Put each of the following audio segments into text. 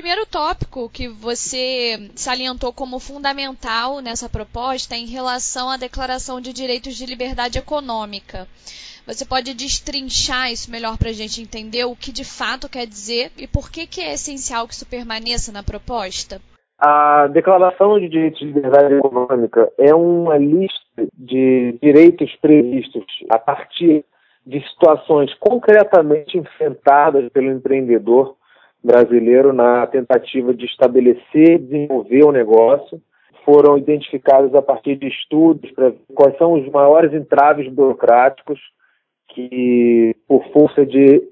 primeiro tópico que você salientou como fundamental nessa proposta é em relação à Declaração de Direitos de Liberdade Econômica. Você pode destrinchar isso melhor para a gente entender o que de fato quer dizer e por que, que é essencial que isso permaneça na proposta? A Declaração de Direitos de Liberdade Econômica é uma lista de direitos previstos a partir de situações concretamente enfrentadas pelo empreendedor brasileiro na tentativa de estabelecer e desenvolver o negócio. Foram identificados a partir de estudos para quais são os maiores entraves burocráticos que, por força de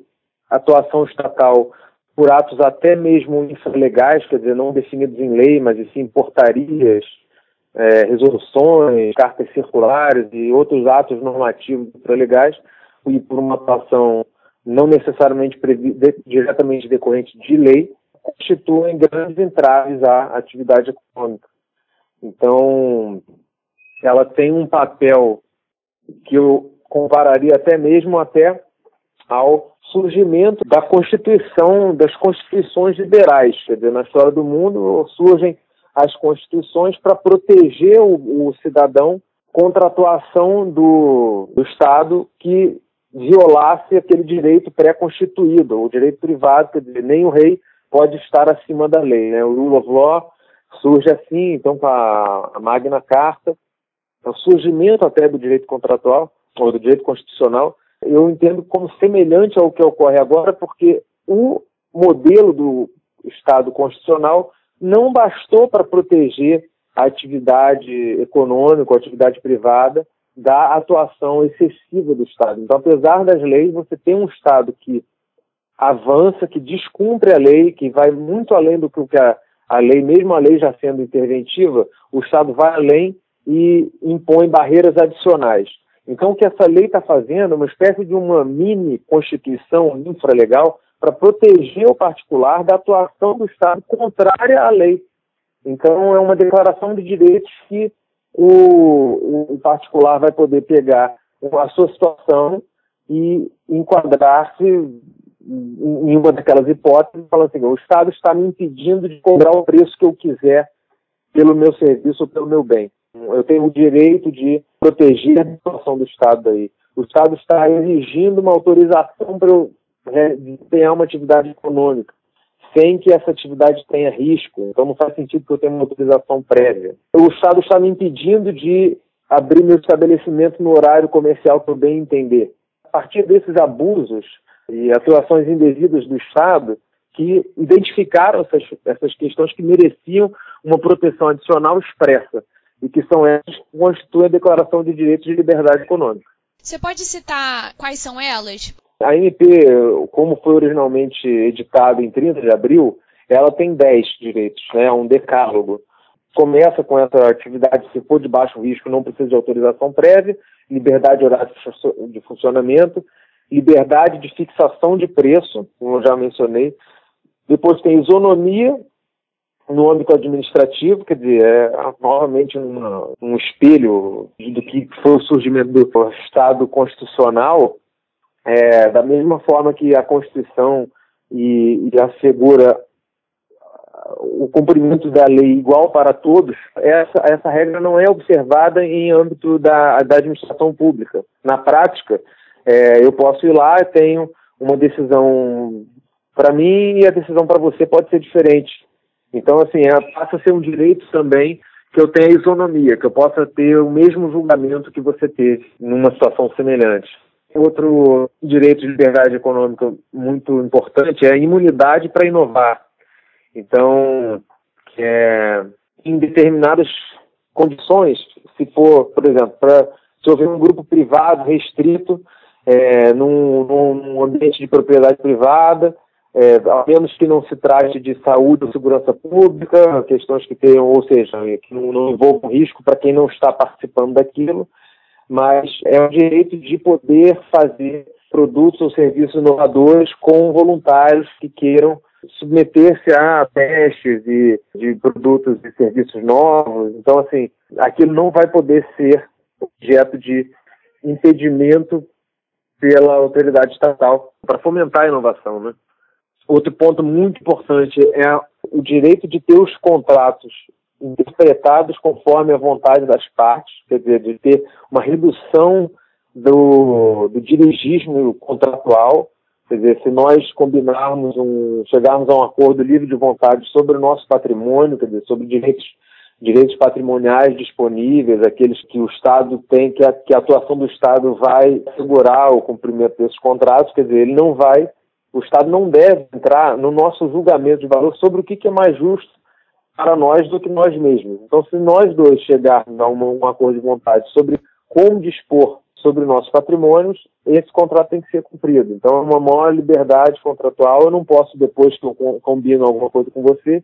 atuação estatal, por atos até mesmo infralegais, quer dizer, não definidos em lei, mas sim portarias, é, resoluções, cartas circulares e outros atos normativos infralegais, e por uma atuação não necessariamente de, diretamente decorrente de lei, constituem grandes entraves à atividade econômica. Então, ela tem um papel que eu compararia até mesmo até ao surgimento da Constituição, das constituições liberais. Quer dizer, na história do mundo surgem as constituições para proteger o, o, cidadão contra a atuação do, do Estado que violasse aquele direito pré-constituído, o direito privado, quer dizer, nem o rei pode estar acima da lei. Né? O rule of law surge assim, então, com a, Magna Carta, o surgimento até do direito contratual, ou do direito constitucional, eu entendo como semelhante ao que ocorre agora, porque o modelo do Estado constitucional não bastou para proteger a atividade econômica, a atividade privada, da atuação excessiva do Estado. Então, apesar das leis, você tem um Estado que avança, que descumpre a lei, que vai muito além do que a, a lei, mesmo a lei já sendo interventiva, o Estado vai além e impõe barreiras adicionais. Então, o que essa lei está fazendo é uma espécie de uma mini constituição infralegal para proteger o particular da atuação do Estado contrária à lei. Então, é uma declaração de direitos que o, o particular vai poder pegar a sua situação e enquadrar-se em uma daquelas hipóteses e falar assim: o Estado está me impedindo de cobrar o preço que eu quiser pelo meu serviço ou pelo meu bem. Eu tenho o direito de proteger a situação do Estado aí. O Estado está exigindo uma autorização para eu desempenhar uma atividade econômica, sem que essa atividade tenha risco. Então não faz sentido que eu tenha uma autorização prévia. O Estado está me impedindo de abrir meu estabelecimento no horário comercial que eu bem entender. A partir desses abusos e atuações indevidas do Estado, que identificaram essas, essas questões que mereciam uma proteção adicional expressa e que são essas que constituem a Declaração de Direitos de Liberdade Econômica. Você pode citar quais são elas? A MP, como foi originalmente editada em 30 de abril, ela tem 10 direitos, né, é um decálogo. Começa com essa atividade, se for de baixo risco, não precisa de autorização prévia, liberdade de funcionamento, liberdade de fixação de preço, como eu já mencionei. Depois tem isonomia, no âmbito administrativo, quer dizer, é novamente uma, um espelho do que foi o surgimento do Estado constitucional, é, da mesma forma que a Constituição e, e assegura o cumprimento da lei igual para todos, essa, essa regra não é observada em âmbito da, da administração pública. Na prática, é, eu posso ir lá, tenho uma decisão para mim e a decisão para você pode ser diferente. Então, assim, é, passa a ser um direito também que eu tenha isonomia, que eu possa ter o mesmo julgamento que você teve numa situação semelhante. Outro direito de liberdade econômica muito importante é a imunidade para inovar. Então, é, em determinadas condições, se for, por exemplo, para se houver um grupo privado restrito é, num, num ambiente de propriedade privada, é, a menos que não se trate de saúde ou segurança pública, questões que tenham, ou seja, que não, não envolvam risco para quem não está participando daquilo, mas é o direito de poder fazer produtos ou serviços inovadores com voluntários que queiram submeter-se a testes de, de produtos e serviços novos. Então, assim, aquilo não vai poder ser objeto de impedimento pela autoridade estatal para fomentar a inovação, né? Outro ponto muito importante é o direito de ter os contratos interpretados conforme a vontade das partes, quer dizer, de ter uma redução do, do dirigismo contratual, quer dizer, se nós combinarmos um, chegarmos a um acordo livre de vontade sobre o nosso patrimônio, quer dizer, sobre direitos direitos patrimoniais disponíveis, aqueles que o Estado tem, que a, que a atuação do Estado vai assegurar o cumprimento desses contratos, quer dizer, ele não vai, o Estado não deve entrar no nosso julgamento de valor sobre o que, que é mais justo para nós do que nós mesmos. Então, se nós dois chegarmos a um, um acordo de vontade sobre como dispor sobre nossos patrimônios, esse contrato tem que ser cumprido. Então, é uma maior liberdade contratual. Eu não posso, depois que eu combino alguma coisa com você,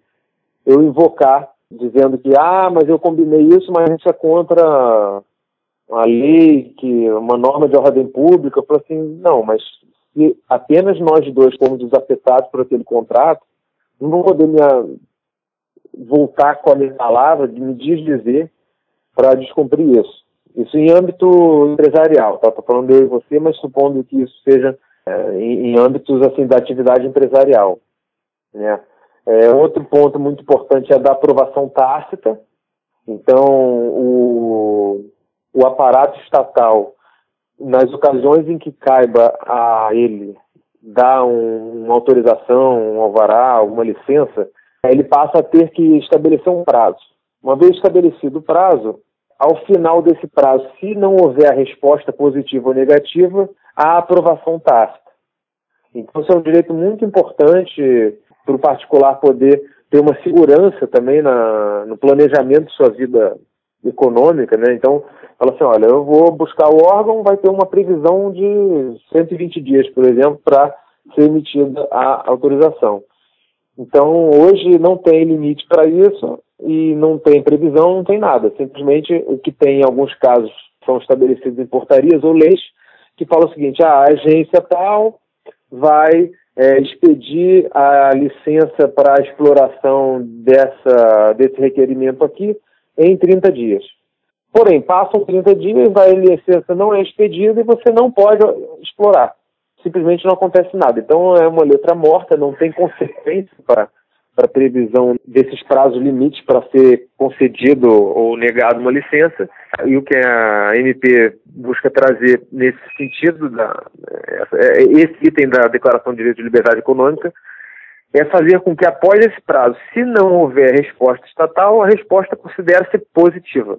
eu invocar dizendo que, ah, mas eu combinei isso, mas isso é contra a lei, que uma norma de ordem pública. Eu falei assim, não, mas se apenas nós dois fomos desafetados por aquele contrato, não vou poder me voltar com a minha palavra, de me desdizer para descumprir isso. Isso em âmbito empresarial, tá? Estou falando eu e você, mas supondo que isso seja é, em, em, âmbitos assim da atividade empresarial, né? É, outro ponto muito importante é da aprovação tácita. Então, o, o aparato estatal, nas ocasiões em que caiba a ele dar um, uma autorização, um alvará, alguma licença, ele passa a ter que estabelecer um prazo. Uma vez estabelecido o prazo, ao final desse prazo, se não houver a resposta positiva ou negativa, a aprovação tácita. Então, isso é um direito muito importante para o particular poder ter uma segurança também na, no planejamento de sua vida econômica, né? Então, fala assim, olha, eu vou buscar o órgão, vai ter uma previsão de 120 dias, por exemplo, para ser emitida a autorização. Então, hoje não tem limite para isso e não tem previsão, não tem nada. Simplesmente o que tem em alguns casos são estabelecidos em portarias ou leis que falam o seguinte: ah, a agência tal vai é, expedir a licença para a exploração dessa, desse requerimento aqui em 30 dias. Porém, passam 30 dias, a licença não é expedida e você não pode explorar. Simplesmente não acontece nada. Então é uma letra morta, não tem consequência para para previsão desses prazos limites para ser concedido ou negado uma licença. E o que a MP busca trazer nesse sentido, da, é, esse item da Declaração de Direito de Liberdade Econômica, é fazer com que após esse prazo, se não houver resposta estatal, a resposta considere-se positiva.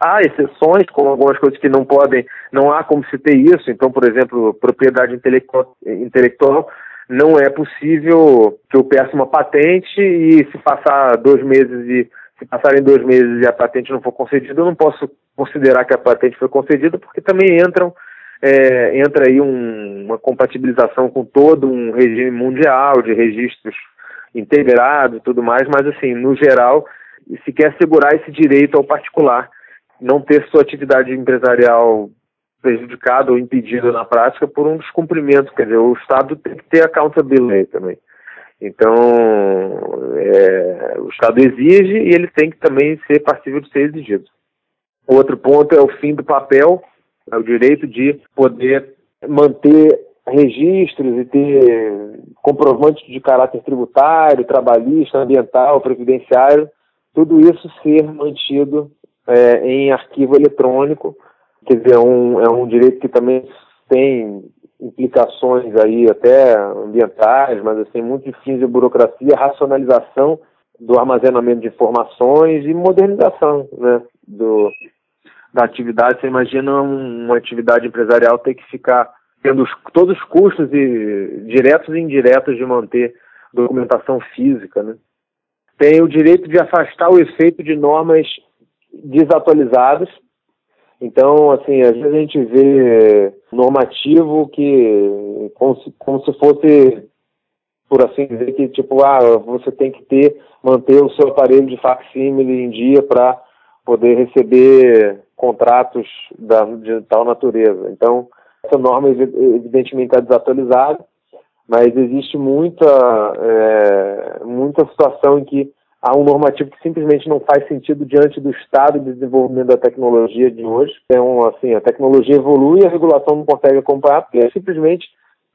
Há exceções, como algumas coisas que não podem, não há como se ter isso. Então, por exemplo, propriedade intelectual, intelectual não é possível que eu peça uma patente e se passar dois meses e se passarem dois meses e a patente não for concedida, eu não posso considerar que a patente foi concedida, porque também entram é, entra aí um, uma compatibilização com todo um regime mundial de registros integrados e tudo mais, mas assim, no geral, se quer assegurar esse direito ao particular, não ter sua atividade empresarial prejudicado ou impedido na prática por um descumprimento. Quer dizer, o Estado tem que ter accountability também. Então, é, o Estado exige e ele tem que também ser passível de ser exigido. Outro ponto é o fim do papel, é o direito de poder manter registros e ter comprovantes de caráter tributário, trabalhista, ambiental, previdenciário, tudo isso ser mantido é, em arquivo eletrônico quer dizer, é um, é um direito que também tem implicações aí até ambientais, mas assim, muito fins de burocracia, racionalização do armazenamento de informações e modernização né, do, da atividade. Você imagina uma atividade empresarial ter que ficar tendo os, todos os custos e, diretos e indiretos de manter documentação física. Né? Tem o direito de afastar o efeito de normas desatualizadas então, assim, às vezes a gente vê normativo que como se, como se fosse, por assim dizer, que tipo, ah, você tem que ter, manter o seu aparelho de facsímile em dia para poder receber contratos da, de tal natureza. Então, essa norma evidentemente está desatualizada, mas existe muita, é, muita situação em que há um normativo que simplesmente não faz sentido diante do estado de desenvolvimento da tecnologia de hoje. Então, assim, a tecnologia evolui e a regulação não consegue acompanhar, porque simplesmente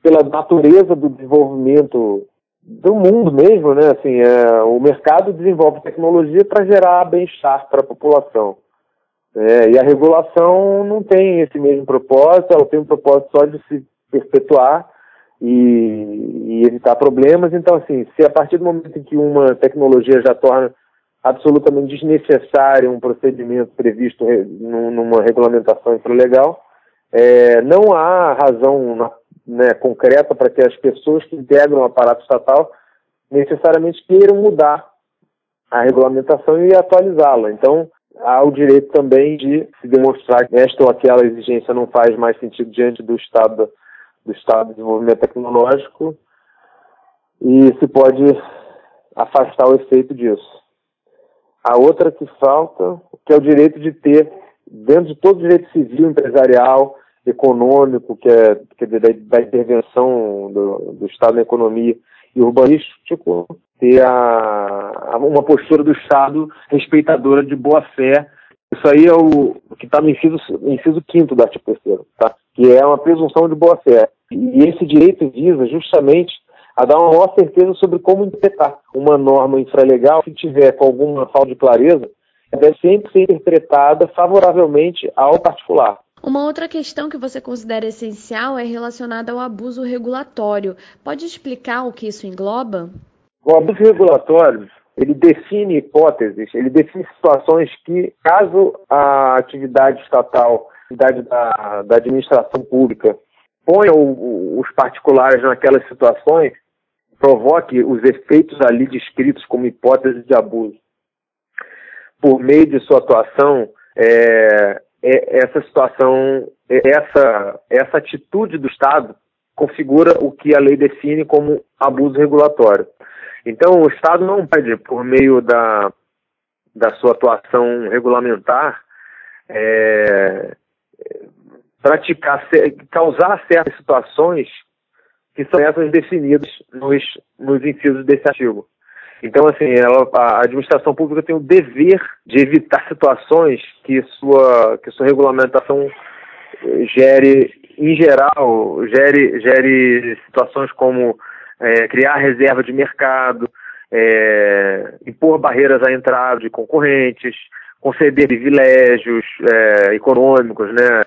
pela natureza do desenvolvimento do mundo mesmo, né? Assim, é, o mercado desenvolve tecnologia para gerar bem-estar para a população. É, e a regulação não tem esse mesmo propósito, ela tem um propósito só de se perpetuar e, e, evitar problemas. Então, assim, se a partir do momento em que uma tecnologia já torna absolutamente desnecessário um procedimento previsto numa regulamentação infralegal, é, não há razão né, concreta para que as pessoas que integram o aparato estatal necessariamente queiram mudar a regulamentação e atualizá-la. Então, há o direito também de se demonstrar que esta ou aquela exigência não faz mais sentido diante do estado do estado de desenvolvimento tecnológico e se pode afastar o efeito disso. A outra que falta, que é o direito de ter, dentro de todo o direito civil, empresarial, econômico, que é, que é da, da, intervenção do, do, Estado na economia e urbanístico, ter a, a, uma postura do Estado respeitadora de boa fé. Isso aí é o, que está no inciso, inciso quinto do artigo 3 tá? Que é uma presunção de boa fé. E esse direito visa justamente a dar uma maior certeza sobre como interpretar uma norma infralegal que tiver com alguma falta de clareza, deve sempre ser interpretada favoravelmente ao particular. Uma outra questão que você considera essencial é relacionada ao abuso regulatório. Pode explicar o que isso engloba? O abuso regulatório, ele define hipóteses, ele define situações que, caso a atividade estatal, atividade da, da administração pública, ponha o, os particulares naquelas situações, provoque os efeitos ali descritos como hipóteses de abuso. Por meio de sua atuação, é, é, essa situação, é, essa, essa atitude do Estado configura o que a lei define como abuso regulatório. Então, o Estado não pode, por meio da, da sua atuação regulamentar, é, praticar, causar certas situações que são essas definidas nos, nos incisos desse artigo. Então, assim, ela, a administração pública tem o dever de evitar situações que sua, que sua regulamentação gere, em geral, gere, gere situações como é, criar reserva de mercado, é, impor barreiras à entrada de concorrentes, conceder privilégios é, econômicos, né,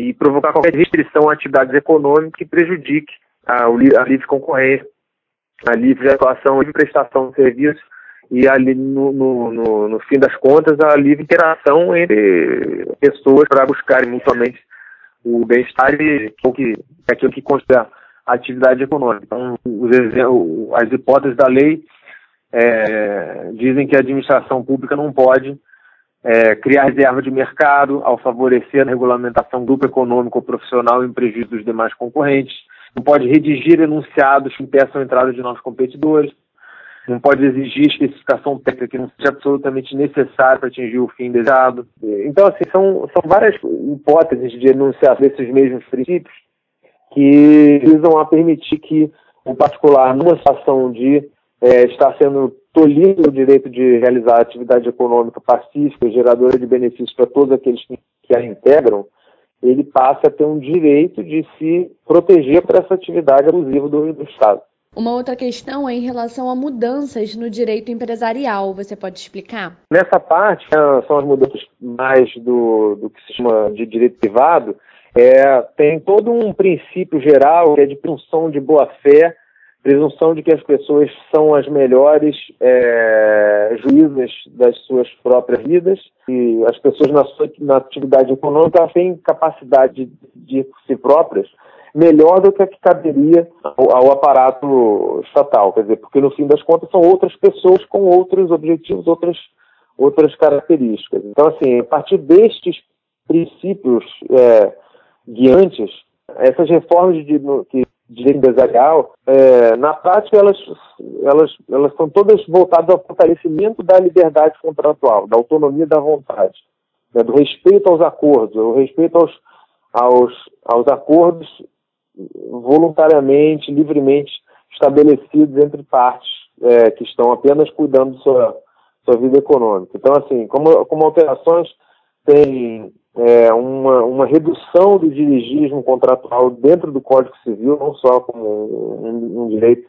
e provocar qualquer restrição a atividades econômicas que prejudique a, a livre concorrência a livre atuação, livre prestação de serviço e ali no, no, no, no, fim das contas a livre interação entre pessoas para buscarem mutuamente o bem-estar e o que, aquilo que considera atividade econômica. Então, as hipóteses da lei é, dizem que a administração pública não pode é, criar reserva de mercado ao favorecer a regulamentação grupo econômico ou profissional em prejuízo dos demais concorrentes, não pode redigir enunciados que impeçam a entrada de novos competidores, não pode exigir especificação técnica que não seja absolutamente necessária para atingir o fim desejado. Então, assim, são, são várias hipóteses de enunciação desses mesmos princípios que visam a permitir que o particular, numa situação de é, estar sendo tolhido o direito de realizar atividade econômica pacífica, geradora de benefícios para todos aqueles que, a integram, ele passa a ter um direito de se proteger por essa atividade abusiva do, do Estado. Uma outra questão é em relação a mudanças no direito empresarial. Você pode explicar? Nessa parte, são as mudanças mais do, do que se chama de direito privado. É, tem todo um princípio geral que é de presunção de boa-fé presunção de que as pessoas são as melhores é, juízes das suas próprias vidas e as pessoas na, sua, na atividade econômica têm capacidade de, de si próprias melhor do que a que caberia ao, ao, aparato estatal, quer dizer, porque no fim das contas são outras pessoas com outros objetivos, outras, outras características. Então, assim, a partir destes princípios é, guiantes, essas reformas de, que direito empresarial, é, na prática elas, elas, elas são todas voltadas ao fortalecimento da liberdade contratual, da autonomia da vontade, né, do respeito aos acordos, o respeito aos, aos, aos acordos voluntariamente, livremente estabelecidos entre partes é, que estão apenas cuidando da sua, sua vida econômica. Então, assim, como, como alterações, tem é, uma, uma redução do dirigismo contratual dentro do Código Civil, não só como um, um direito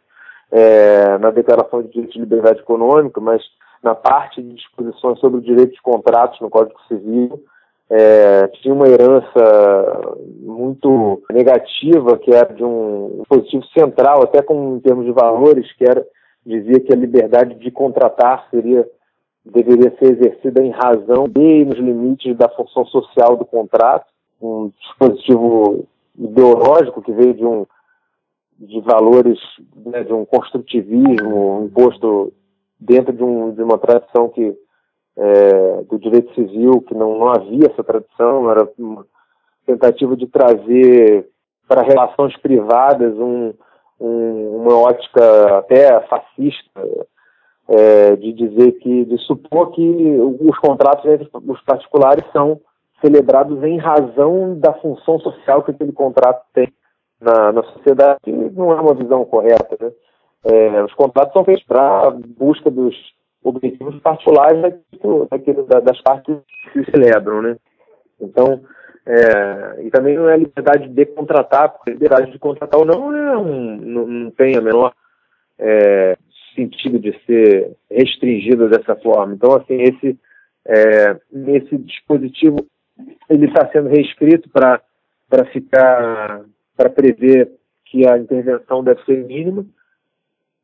é, na Declaração de Direitos de Liberdade Econômica, mas na parte de disposições sobre o direito de contratos no Código Civil, é, tinha uma herança muito negativa, que era de um positivo central, até com em termos de valores, que era dizia que a liberdade de contratar seria deveria ser exercida em razão e nos limites da função social do contrato, um dispositivo ideológico que veio de um de valores né, de um construtivismo imposto dentro de, um, de uma tradição que é, do direito civil que não, não havia essa tradição era uma tentativa de trazer para relações privadas um, um, uma ótica até fascista é, de dizer que, de supor que os contratos entre os particulares são celebrados em razão da função social que aquele contrato tem na, na sociedade, que não é uma visão correta. Né? É, os contratos são feitos para busca dos objetivos particulares daquilo, das partes que se celebram. Né? Então, é, e também não é liberdade de contratar, porque liberdade de contratar ou não, é um, não, não tem a menor é, sentido de ser restringida dessa forma. Então, assim, esse, é, esse dispositivo ele está sendo reescrito para ficar, para prever que a intervenção deve ser mínima,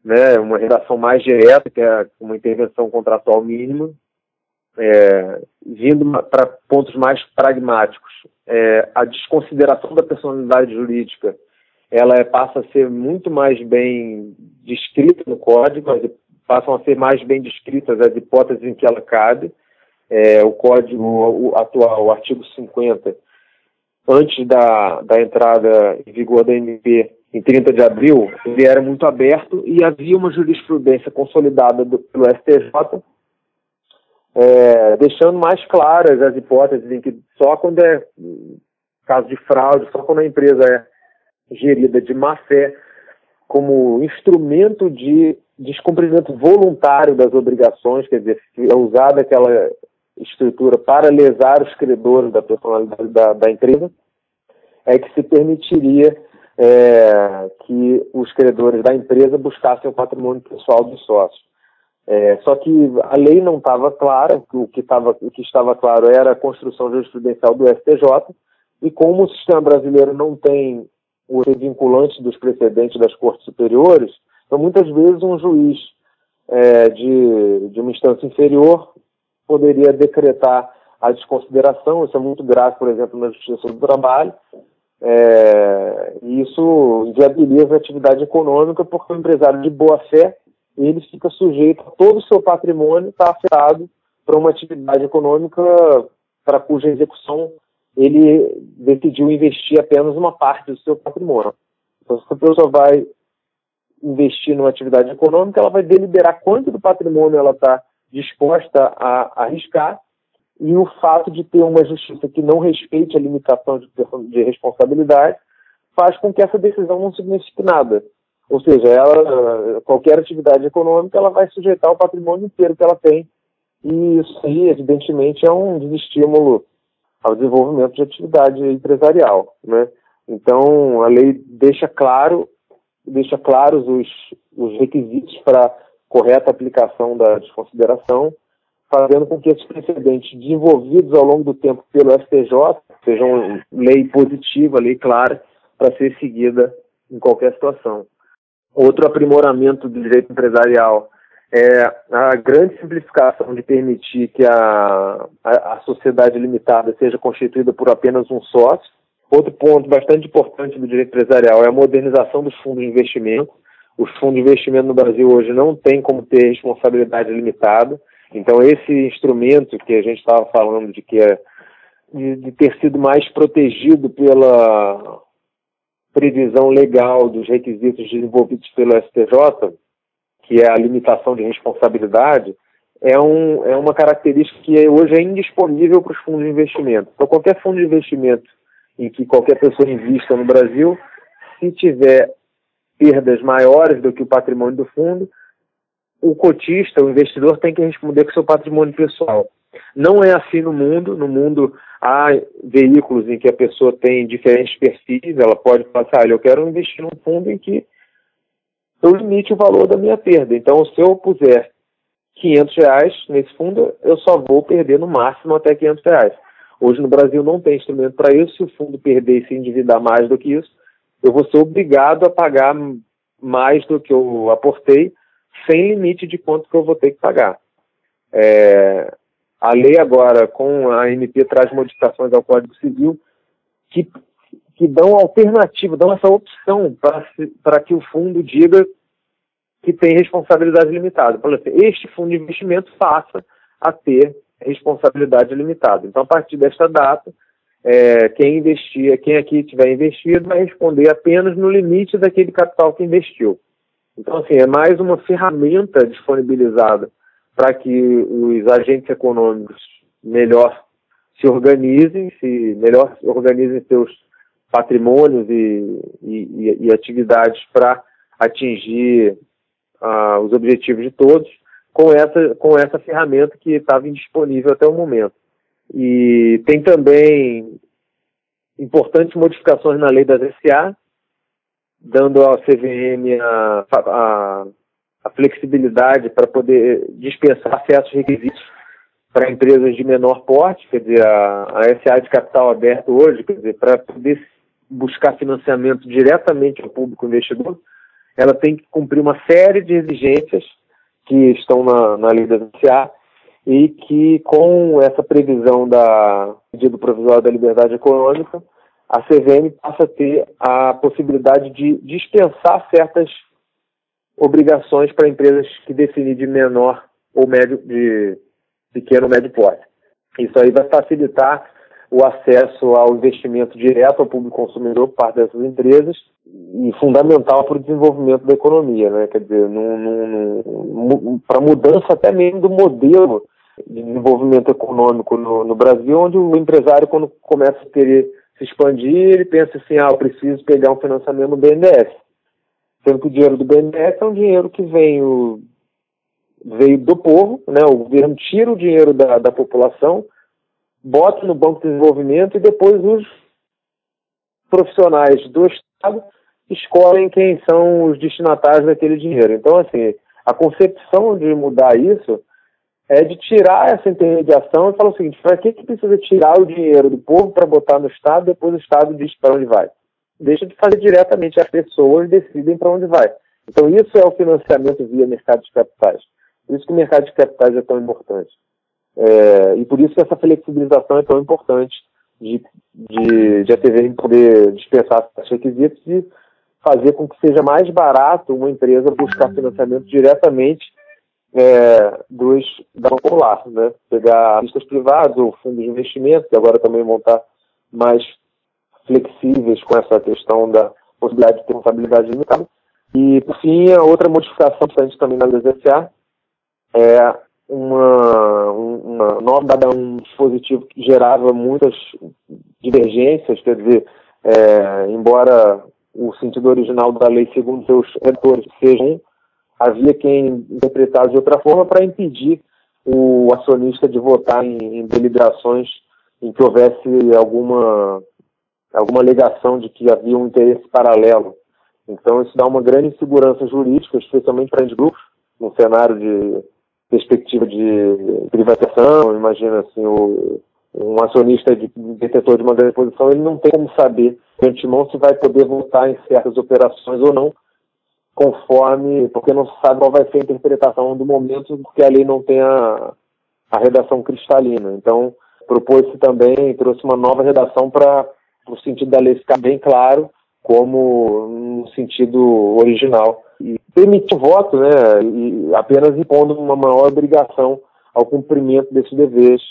né, uma redação mais direta, que é uma intervenção contratual mínima, é, vindo para pontos mais pragmáticos. É, a desconsideração da personalidade jurídica ela é, passa a ser muito mais bem descrita no código, passam a ser mais bem descritas as hipóteses em que ela cabe. É, o código atual, o artigo 50, antes da, da entrada em vigor da MP em 30 de abril, ele era muito aberto e havia uma jurisprudência consolidada do, pelo STJ, é, deixando mais claras as hipóteses em que só quando é caso de fraude, só quando a empresa é gerida de má fé como instrumento de descumprimento voluntário das obrigações, quer dizer, é usada aquela estrutura para lesar os credores da personalidade da, da empresa, é que se permitiria é, que os credores da empresa buscassem o patrimônio pessoal dos sócios. É, só que a lei não estava clara, o que, tava, o que estava claro era a construção jurisprudencial do STJ, e como o sistema brasileiro não tem o vinculante dos precedentes das cortes superiores, então muitas vezes um juiz é, de, de uma instância inferior poderia decretar a desconsideração, isso é muito grave, por exemplo, na Justiça do Trabalho, é, e isso inviabiliza a atividade econômica porque o empresário de boa fé ele fica sujeito a todo o seu patrimônio estar afetado para uma atividade econômica para cuja execução ele decidiu investir apenas uma parte do seu patrimônio. Então, se a pessoa vai investir numa atividade econômica, ela vai deliberar quanto do patrimônio ela está disposta a arriscar e o fato de ter uma justiça que não respeite a limitação de, de responsabilidade faz com que essa decisão não signifique nada. Ou seja, ela, qualquer atividade econômica ela vai sujeitar o patrimônio inteiro que ela tem e isso aí, evidentemente, é um desestímulo ao desenvolvimento de atividade empresarial, né? Então, a lei deixa claro, deixa claros os, os requisitos para correta aplicação da desconsideração, fazendo com que esses precedentes desenvolvidos ao longo do tempo pelo STJ sejam lei positiva, lei clara, para ser seguida em qualquer situação. Outro aprimoramento do direito empresarial é a grande simplificação de permitir que a, a, a, sociedade limitada seja constituída por apenas um sócio. Outro ponto bastante importante do direito empresarial é a modernização dos fundos de investimento. Os fundos de investimento no Brasil hoje não têm como ter responsabilidade limitada. Então, esse instrumento que a gente estava falando de que é de, de ter sido mais protegido pela previsão legal dos requisitos desenvolvidos pelo STJ, que é a limitação de responsabilidade, é, um, é uma característica que hoje é indisponível para os fundos de investimento. Então, qualquer fundo de investimento em que qualquer pessoa invista no Brasil, se tiver perdas maiores do que o patrimônio do fundo, o cotista, o investidor, tem que responder com seu patrimônio pessoal. Não é assim no mundo. No mundo há veículos em que a pessoa tem diferentes perfis. Ela pode passar, olha, eu quero investir num fundo em que eu limite o valor da minha perda. Então, se eu puser 500 reais nesse fundo, eu só vou perder no máximo até 500 reais. Hoje no Brasil não tem instrumento para isso. Se o fundo perder e se endividar mais do que isso, eu vou ser obrigado a pagar mais do que eu aportei, sem limite de quanto que eu vou ter que pagar. É, a lei agora, com a MP, traz modificações ao Código Civil que, que dão alternativa, dão essa opção para que o fundo diga que tem responsabilidade limitada. Por exemplo, este fundo de investimento passa a ter responsabilidade limitada. Então, a partir desta data, é, quem investir, quem aqui tiver investido, vai responder apenas no limite daquele capital que investiu. Então, assim, é mais uma ferramenta disponibilizada para que os agentes econômicos melhor se organizem, se melhor organizem seus patrimônios e, e, e atividades para atingir uh, os objetivos de todos com essa, com essa ferramenta que estava indisponível até o momento. E tem também importantes modificações na lei das SA, dando ao CVM a, a, a flexibilidade para poder dispensar certos requisitos para empresas de menor porte, quer dizer, a, a SA de capital aberto hoje, quer dizer, para poder buscar financiamento diretamente ao público investidor, ela tem que cumprir uma série de exigências que estão na, na lei da SA e que com essa previsão da pedido provisório da liberdade econômica, a CVM passa a ter a possibilidade de dispensar certas obrigações para empresas que definem de menor ou médio, de pequeno ou médio porte. Isso aí vai facilitar o acesso ao investimento direto ao público consumidor por parte dessas empresas e fundamental para o desenvolvimento da economia, né? Quer dizer, para mudança até mesmo do modelo de desenvolvimento econômico no, no, Brasil, onde o empresário, quando começa a querer se expandir, ele pensa assim, ah, eu preciso pegar um financiamento no BNDES. Sendo que o dinheiro do BNDES é um dinheiro que vem o, veio do povo, né? o governo tira o dinheiro da, da população, bota no Banco de Desenvolvimento e depois os profissionais do Estado escolhem quem são os destinatários daquele dinheiro. Então, assim, a concepção de mudar isso é de tirar essa intermediação e falar o seguinte: para que, que precisa tirar o dinheiro do povo para botar no Estado, depois o Estado diz para onde vai? Deixa de fazer diretamente, as pessoas decidem para onde vai. Então, isso é o financiamento via mercado de capitais. Por isso que o mercado de capitais é tão importante. É, e por isso que essa flexibilização é tão importante de, de, de a TV poder dispensar esses requisitos e fazer com que seja mais barato uma empresa buscar financiamento diretamente é, dos da popular, né? Pegar listas privadas ou fundos de investimento, que agora também vão estar mais flexíveis com essa questão da possibilidade de ter responsabilidade limitada. E, por fim, a outra modificação importante também na LSA é uma, uma nova um dispositivo que gerava muitas divergências, quer dizer, é, embora o sentido original da lei, segundo seus redores, seja um, havia quem interpretasse de outra forma para impedir o acionista de votar em, em, deliberações em que houvesse alguma, alguma alegação de que havia um interesse paralelo. Então, isso dá uma grande insegurança jurídica, especialmente para os grupos, no cenário de perspectiva de privatização. Imagina assim, o, um acionista de, detentor de uma grande posição, ele não tem como saber de antemão se vai poder votar em certas operações ou não, conforme, porque não sabe qual vai ser a interpretação do momento, porque a lei não tem a, a redação cristalina. Então, propôs-se também, trouxe uma nova redação para o sentido da lei ficar bem claro, como no sentido original. E permitir voto, né, e apenas impondo uma maior obrigação ao cumprimento desses deveres,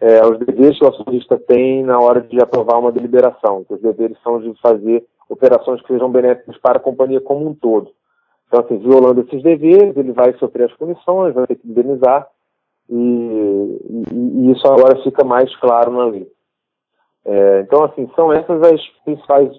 é, os deveres que o acionista tem na hora de aprovar uma deliberação. Os deveres são de fazer operações que sejam benéficas para a companhia como um todo. Então, assim, violando esses deveres, ele vai sofrer as punições, vai ter que indenizar, e, e, e isso agora fica mais claro na lei. É, então, assim, são essas as principais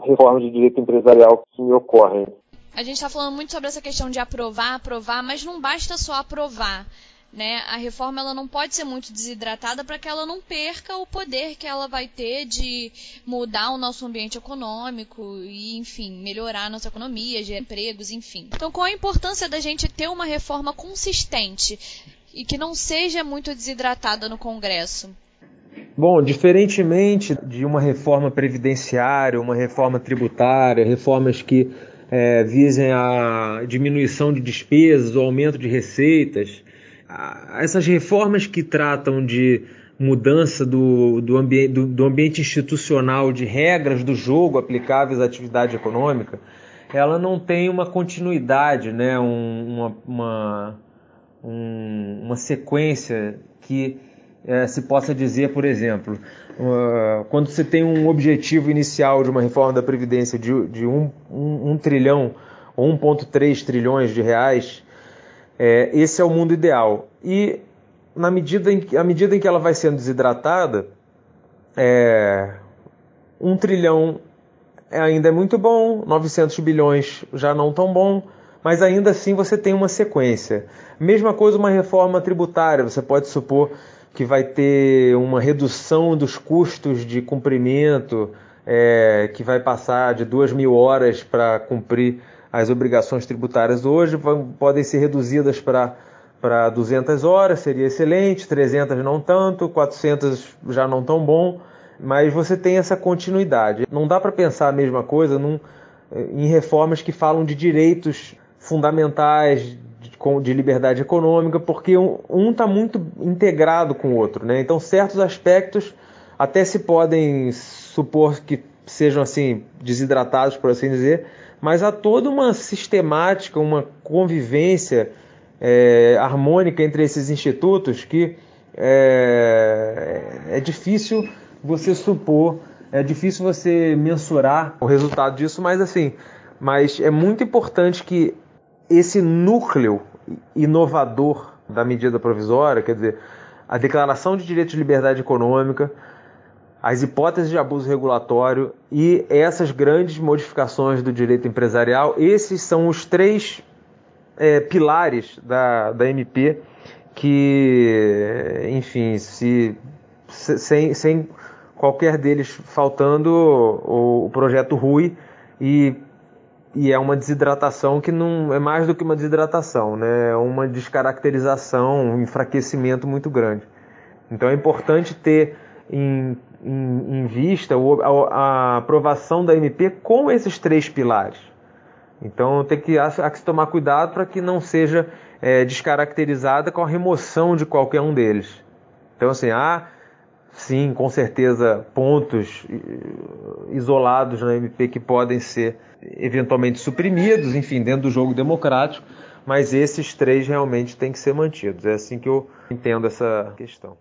reformas de direito empresarial que me ocorrem. A gente está falando muito sobre essa questão de aprovar, aprovar, mas não basta só aprovar. né? A reforma ela não pode ser muito desidratada para que ela não perca o poder que ela vai ter de mudar o nosso ambiente econômico e, enfim, melhorar a nossa economia, gerar empregos, enfim. Então, qual a importância da gente ter uma reforma consistente e que não seja muito desidratada no Congresso? Bom, diferentemente de uma reforma previdenciária, uma reforma tributária, reformas que é, visem a diminuição de despesas, o aumento de receitas, essas reformas que tratam de mudança do, do, ambi do, do, ambiente institucional, de regras do jogo aplicáveis à atividade econômica, ela não tem uma continuidade, né? Um, uma, uma, um, uma sequência que é, se possa dizer, por exemplo, uh, quando você tem um objetivo inicial de uma reforma da Previdência de, de um, um, um trilhão ou 1,3 trilhões de reais, é, esse é o mundo ideal. E na medida em, à medida em que ela vai sendo desidratada, é, um trilhão ainda é muito bom, 900 bilhões já não tão bom, mas ainda assim você tem uma sequência. Mesma coisa uma reforma tributária, você pode supor que vai ter uma redução dos custos de cumprimento, é, que vai passar de duas mil horas para cumprir as obrigações tributárias hoje, vão, podem ser reduzidas para para 200 horas, seria excelente, 300 não tanto, 400 já não tão bom, mas você tem essa continuidade. Não dá para pensar a mesma coisa num, em reformas que falam de direitos fundamentais, de liberdade econômica, porque um está muito integrado com o outro. Né? Então, certos aspectos até se podem supor que sejam assim desidratados, por assim dizer, mas há toda uma sistemática, uma convivência é, harmônica entre esses institutos que é, é difícil você supor, é difícil você mensurar o resultado disso, mas assim, mas é muito importante que esse núcleo inovador da medida provisória, quer dizer, a Declaração de Direitos de Liberdade Econômica, as hipóteses de abuso regulatório e essas grandes modificações do direito empresarial, esses são os três é, pilares da, da MP que, enfim, se, sem, sem qualquer deles faltando, o, o projeto rui e e é uma desidratação que não é mais do que uma desidratação, né? É uma descaracterização, um enfraquecimento muito grande. Então é importante ter em, em, em vista a, a, aprovação da MP com esses três pilares. Então tem que, há, que se tomar cuidado para que não seja é, descaracterizada com a remoção de qualquer um deles. Então assim, há sim, com certeza, pontos isolados na MP que podem ser eventualmente suprimidos, enfim, dentro do jogo democrático, mas esses três realmente têm que ser mantidos. É assim que eu entendo essa questão.